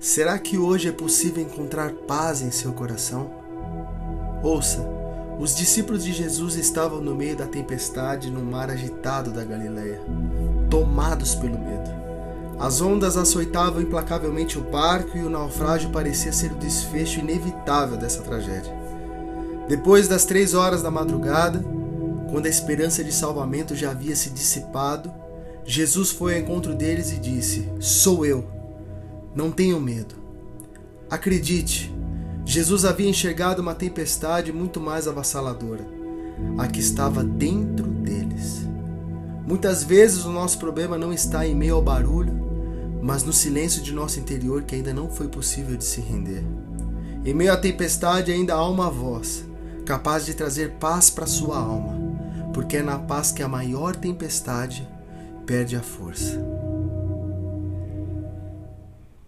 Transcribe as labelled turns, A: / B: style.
A: Será que hoje é possível encontrar paz em seu coração? Ouça, os discípulos de Jesus estavam no meio da tempestade no mar agitado da Galileia, tomados pelo medo. As ondas açoitavam implacavelmente o barco e o naufrágio parecia ser o desfecho inevitável dessa tragédia. Depois das três horas da madrugada, quando a esperança de salvamento já havia se dissipado, Jesus foi ao encontro deles e disse: Sou eu não tenham medo. Acredite, Jesus havia enxergado uma tempestade muito mais avassaladora, a que estava dentro deles. Muitas vezes o nosso problema não está em meio ao barulho, mas no silêncio de nosso interior que ainda não foi possível de se render. Em meio à tempestade ainda há uma voz, capaz de trazer paz para sua alma, porque é na paz que a maior tempestade perde a força.